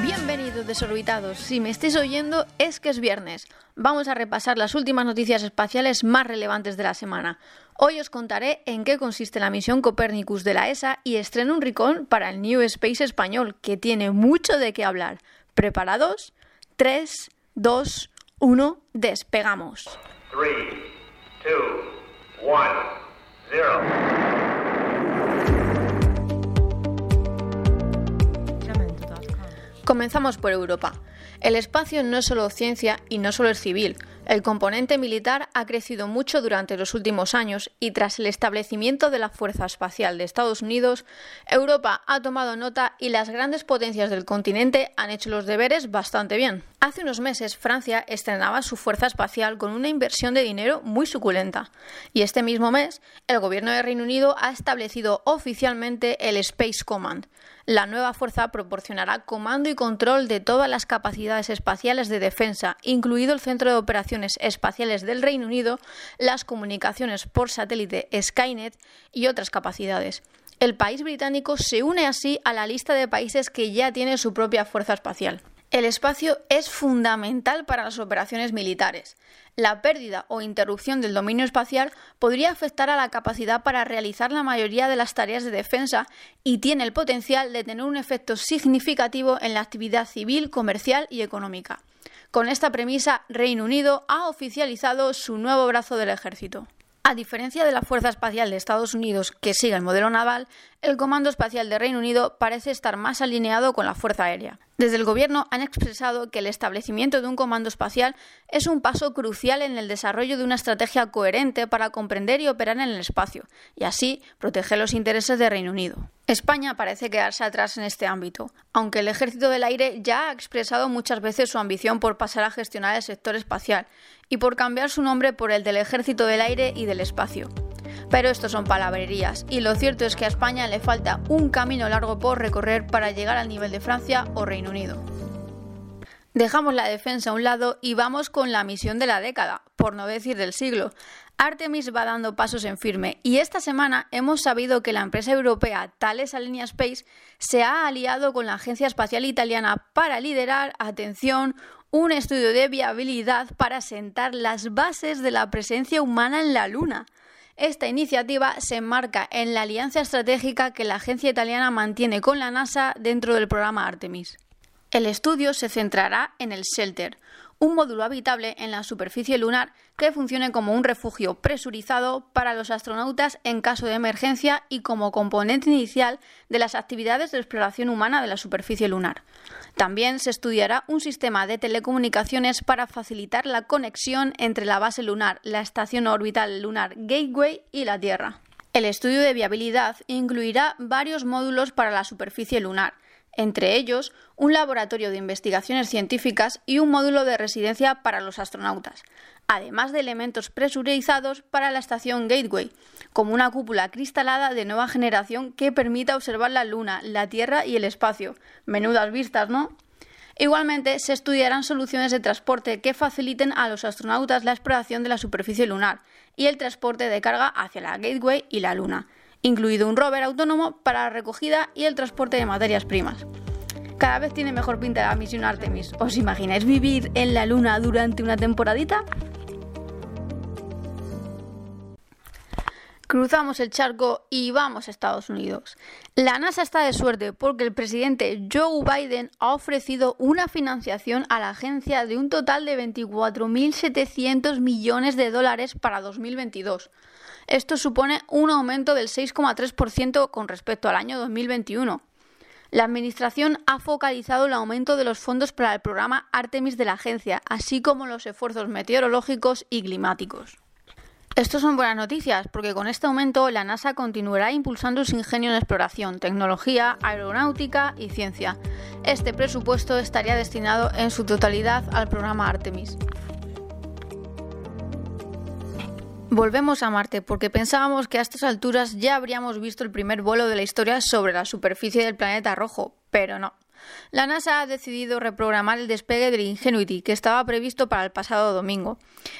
Bienvenidos desorbitados. Si me estáis oyendo es que es viernes. Vamos a repasar las últimas noticias espaciales más relevantes de la semana. Hoy os contaré en qué consiste la misión Copernicus de la ESA y estreno un ricón para el New Space español, que tiene mucho de qué hablar. ¿Preparados? 3, 2, 1, despegamos. 3, 2, 1, 0. Comenzamos por Europa. El espacio no es solo ciencia y no solo es civil. El componente militar ha crecido mucho durante los últimos años y tras el establecimiento de la Fuerza Espacial de Estados Unidos, Europa ha tomado nota y las grandes potencias del continente han hecho los deberes bastante bien. Hace unos meses Francia estrenaba su fuerza espacial con una inversión de dinero muy suculenta y este mismo mes el gobierno de Reino Unido ha establecido oficialmente el Space Command, la nueva fuerza proporcionará comando y control de todas las capacidades espaciales de defensa, incluido el Centro de Operaciones Espaciales del Reino Unido, las comunicaciones por satélite Skynet y otras capacidades. El país británico se une así a la lista de países que ya tiene su propia fuerza espacial. El espacio es fundamental para las operaciones militares. La pérdida o interrupción del dominio espacial podría afectar a la capacidad para realizar la mayoría de las tareas de defensa y tiene el potencial de tener un efecto significativo en la actividad civil, comercial y económica. Con esta premisa, Reino Unido ha oficializado su nuevo brazo del ejército. A diferencia de la Fuerza Espacial de Estados Unidos, que sigue el modelo naval, el Comando Espacial de Reino Unido parece estar más alineado con la Fuerza Aérea. Desde el Gobierno han expresado que el establecimiento de un comando espacial es un paso crucial en el desarrollo de una estrategia coherente para comprender y operar en el espacio, y así proteger los intereses de Reino Unido. España parece quedarse atrás en este ámbito, aunque el Ejército del Aire ya ha expresado muchas veces su ambición por pasar a gestionar el sector espacial y por cambiar su nombre por el del Ejército del Aire y del Espacio. Pero esto son palabrerías, y lo cierto es que a España le falta un camino largo por recorrer para llegar al nivel de Francia o Reino Unido. Dejamos la defensa a un lado y vamos con la misión de la década, por no decir del siglo. Artemis va dando pasos en firme y esta semana hemos sabido que la empresa europea Thales Alenia Space se ha aliado con la Agencia Espacial Italiana para liderar, atención, un estudio de viabilidad para sentar las bases de la presencia humana en la Luna. Esta iniciativa se enmarca en la alianza estratégica que la agencia italiana mantiene con la NASA dentro del programa Artemis. El estudio se centrará en el Shelter, un módulo habitable en la superficie lunar que funcione como un refugio presurizado para los astronautas en caso de emergencia y como componente inicial de las actividades de exploración humana de la superficie lunar. También se estudiará un sistema de telecomunicaciones para facilitar la conexión entre la base lunar, la estación orbital lunar Gateway y la Tierra. El estudio de viabilidad incluirá varios módulos para la superficie lunar, entre ellos un laboratorio de investigaciones científicas y un módulo de residencia para los astronautas, además de elementos presurizados para la estación Gateway, como una cúpula cristalada de nueva generación que permita observar la Luna, la Tierra y el espacio. Menudas vistas, ¿no? Igualmente, se estudiarán soluciones de transporte que faciliten a los astronautas la exploración de la superficie lunar y el transporte de carga hacia la Gateway y la Luna incluido un rover autónomo para la recogida y el transporte de materias primas. Cada vez tiene mejor pinta la misión Artemis. ¿Os imagináis vivir en la Luna durante una temporadita? Cruzamos el charco y vamos a Estados Unidos. La NASA está de suerte porque el presidente Joe Biden ha ofrecido una financiación a la agencia de un total de 24.700 millones de dólares para 2022. Esto supone un aumento del 6,3% con respecto al año 2021. La Administración ha focalizado el aumento de los fondos para el programa Artemis de la agencia, así como los esfuerzos meteorológicos y climáticos. Estos son buenas noticias, porque con este aumento la NASA continuará impulsando su ingenio en exploración, tecnología, aeronáutica y ciencia. Este presupuesto estaría destinado en su totalidad al programa Artemis. Volvemos a Marte porque pensábamos que a estas alturas ya habríamos visto el primer vuelo de la historia sobre la superficie del planeta rojo, pero no. La NASA ha decidido reprogramar el despegue del Ingenuity, que estaba previsto para el pasado domingo.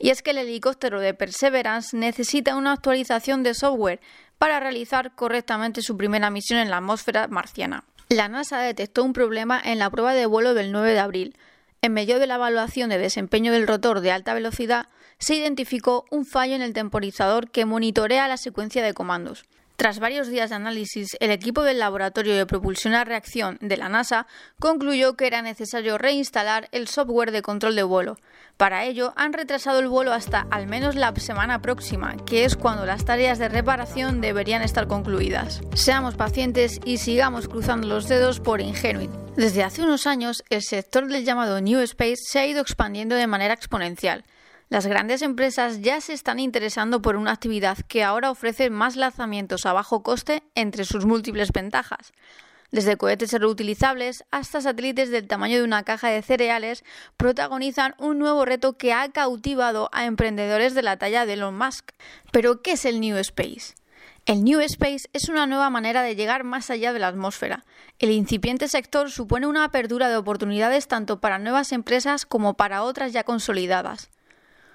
Y es que el helicóptero de Perseverance necesita una actualización de software para realizar correctamente su primera misión en la atmósfera marciana. La NASA detectó un problema en la prueba de vuelo del 9 de abril. En medio de la evaluación de desempeño del rotor de alta velocidad, se identificó un fallo en el temporizador que monitorea la secuencia de comandos. Tras varios días de análisis, el equipo del Laboratorio de Propulsión a Reacción de la NASA concluyó que era necesario reinstalar el software de control de vuelo. Para ello, han retrasado el vuelo hasta al menos la semana próxima, que es cuando las tareas de reparación deberían estar concluidas. Seamos pacientes y sigamos cruzando los dedos por Ingenuit. Desde hace unos años, el sector del llamado New Space se ha ido expandiendo de manera exponencial. Las grandes empresas ya se están interesando por una actividad que ahora ofrece más lanzamientos a bajo coste entre sus múltiples ventajas. Desde cohetes reutilizables hasta satélites del tamaño de una caja de cereales, protagonizan un nuevo reto que ha cautivado a emprendedores de la talla de Elon Musk. Pero, ¿qué es el New Space? El New Space es una nueva manera de llegar más allá de la atmósfera. El incipiente sector supone una apertura de oportunidades tanto para nuevas empresas como para otras ya consolidadas.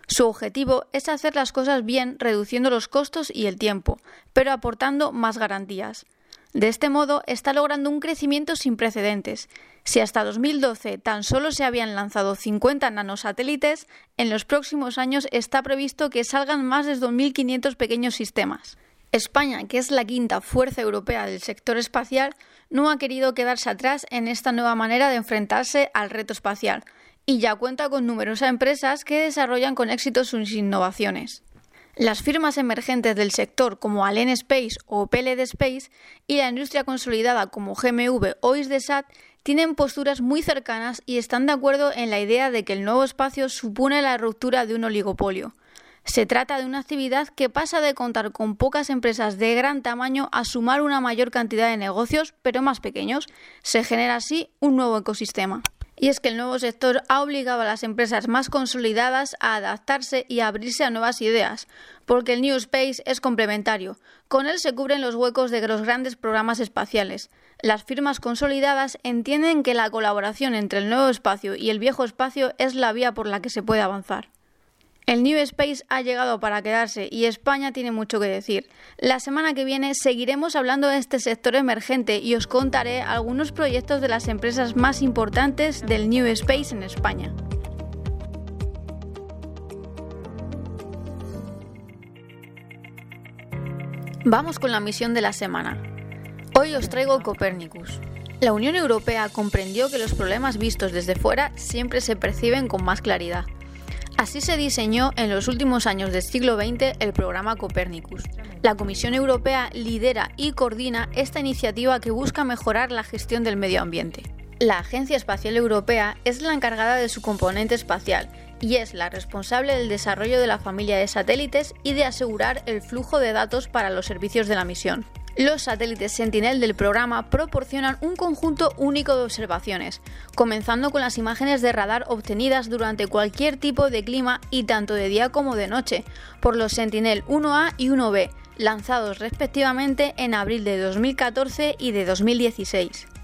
Su objetivo es hacer las cosas bien reduciendo los costos y el tiempo, pero aportando más garantías. De este modo está logrando un crecimiento sin precedentes. Si hasta 2012 tan solo se habían lanzado 50 nanosatélites, en los próximos años está previsto que salgan más de 2.500 pequeños sistemas. España, que es la quinta fuerza europea del sector espacial, no ha querido quedarse atrás en esta nueva manera de enfrentarse al reto espacial, y ya cuenta con numerosas empresas que desarrollan con éxito sus innovaciones. Las firmas emergentes del sector como Allen Space o PLD Space y la industria consolidada como GMV o ISDESAT tienen posturas muy cercanas y están de acuerdo en la idea de que el nuevo espacio supone la ruptura de un oligopolio. Se trata de una actividad que pasa de contar con pocas empresas de gran tamaño a sumar una mayor cantidad de negocios, pero más pequeños. Se genera así un nuevo ecosistema. Y es que el nuevo sector ha obligado a las empresas más consolidadas a adaptarse y a abrirse a nuevas ideas, porque el New Space es complementario. Con él se cubren los huecos de los grandes programas espaciales. Las firmas consolidadas entienden que la colaboración entre el nuevo espacio y el viejo espacio es la vía por la que se puede avanzar. El New Space ha llegado para quedarse y España tiene mucho que decir. La semana que viene seguiremos hablando de este sector emergente y os contaré algunos proyectos de las empresas más importantes del New Space en España. Vamos con la misión de la semana. Hoy os traigo Copernicus. La Unión Europea comprendió que los problemas vistos desde fuera siempre se perciben con más claridad. Así se diseñó en los últimos años del siglo XX el programa Copernicus. La Comisión Europea lidera y coordina esta iniciativa que busca mejorar la gestión del medio ambiente. La Agencia Espacial Europea es la encargada de su componente espacial y es la responsable del desarrollo de la familia de satélites y de asegurar el flujo de datos para los servicios de la misión. Los satélites Sentinel del programa proporcionan un conjunto único de observaciones, comenzando con las imágenes de radar obtenidas durante cualquier tipo de clima y tanto de día como de noche, por los Sentinel 1A y 1B, lanzados respectivamente en abril de 2014 y de 2016.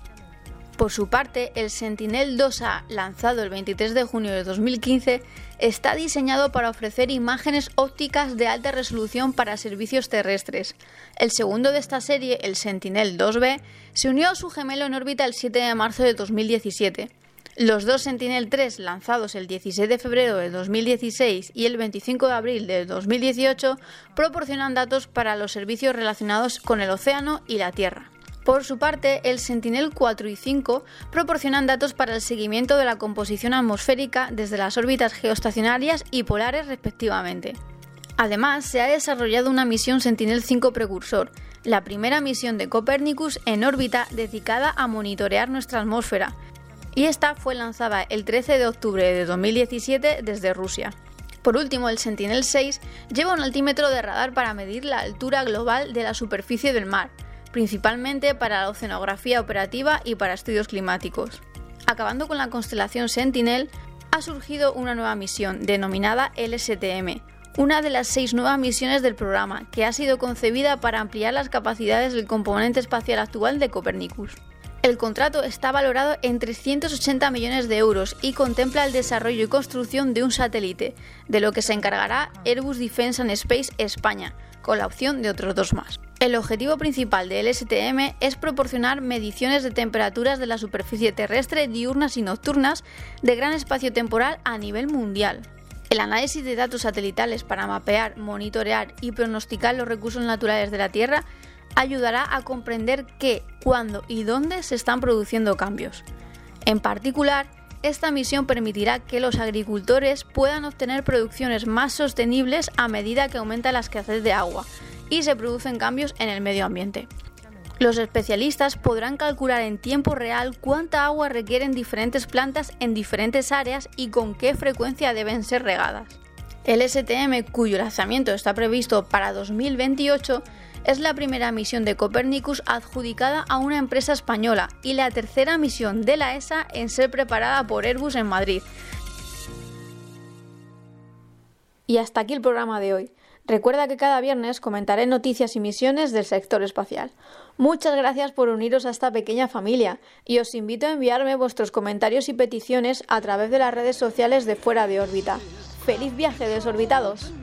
Por su parte, el Sentinel 2A, lanzado el 23 de junio de 2015, está diseñado para ofrecer imágenes ópticas de alta resolución para servicios terrestres. El segundo de esta serie, el Sentinel 2B, se unió a su gemelo en órbita el 7 de marzo de 2017. Los dos Sentinel 3 lanzados el 16 de febrero de 2016 y el 25 de abril de 2018 proporcionan datos para los servicios relacionados con el océano y la Tierra. Por su parte, el Sentinel 4 y 5 proporcionan datos para el seguimiento de la composición atmosférica desde las órbitas geoestacionarias y polares respectivamente. Además, se ha desarrollado una misión Sentinel 5 precursor, la primera misión de Copernicus en órbita dedicada a monitorear nuestra atmósfera, y esta fue lanzada el 13 de octubre de 2017 desde Rusia. Por último, el Sentinel 6 lleva un altímetro de radar para medir la altura global de la superficie del mar, principalmente para la oceanografía operativa y para estudios climáticos. Acabando con la constelación Sentinel, ha surgido una nueva misión denominada LSTM, una de las seis nuevas misiones del programa, que ha sido concebida para ampliar las capacidades del componente espacial actual de Copernicus. El contrato está valorado en 380 millones de euros y contempla el desarrollo y construcción de un satélite, de lo que se encargará Airbus Defence and Space España, con la opción de otros dos más. El objetivo principal del STM es proporcionar mediciones de temperaturas de la superficie terrestre diurnas y nocturnas de gran espacio temporal a nivel mundial. El análisis de datos satelitales para mapear, monitorear y pronosticar los recursos naturales de la Tierra ayudará a comprender qué, cuándo y dónde se están produciendo cambios. En particular, esta misión permitirá que los agricultores puedan obtener producciones más sostenibles a medida que aumenta la escasez de agua y se producen cambios en el medio ambiente. Los especialistas podrán calcular en tiempo real cuánta agua requieren diferentes plantas en diferentes áreas y con qué frecuencia deben ser regadas. El STM, cuyo lanzamiento está previsto para 2028, es la primera misión de Copernicus adjudicada a una empresa española y la tercera misión de la ESA en ser preparada por Airbus en Madrid. Y hasta aquí el programa de hoy. Recuerda que cada viernes comentaré noticias y misiones del sector espacial. Muchas gracias por uniros a esta pequeña familia y os invito a enviarme vuestros comentarios y peticiones a través de las redes sociales de Fuera de órbita. ¡Feliz viaje, desorbitados!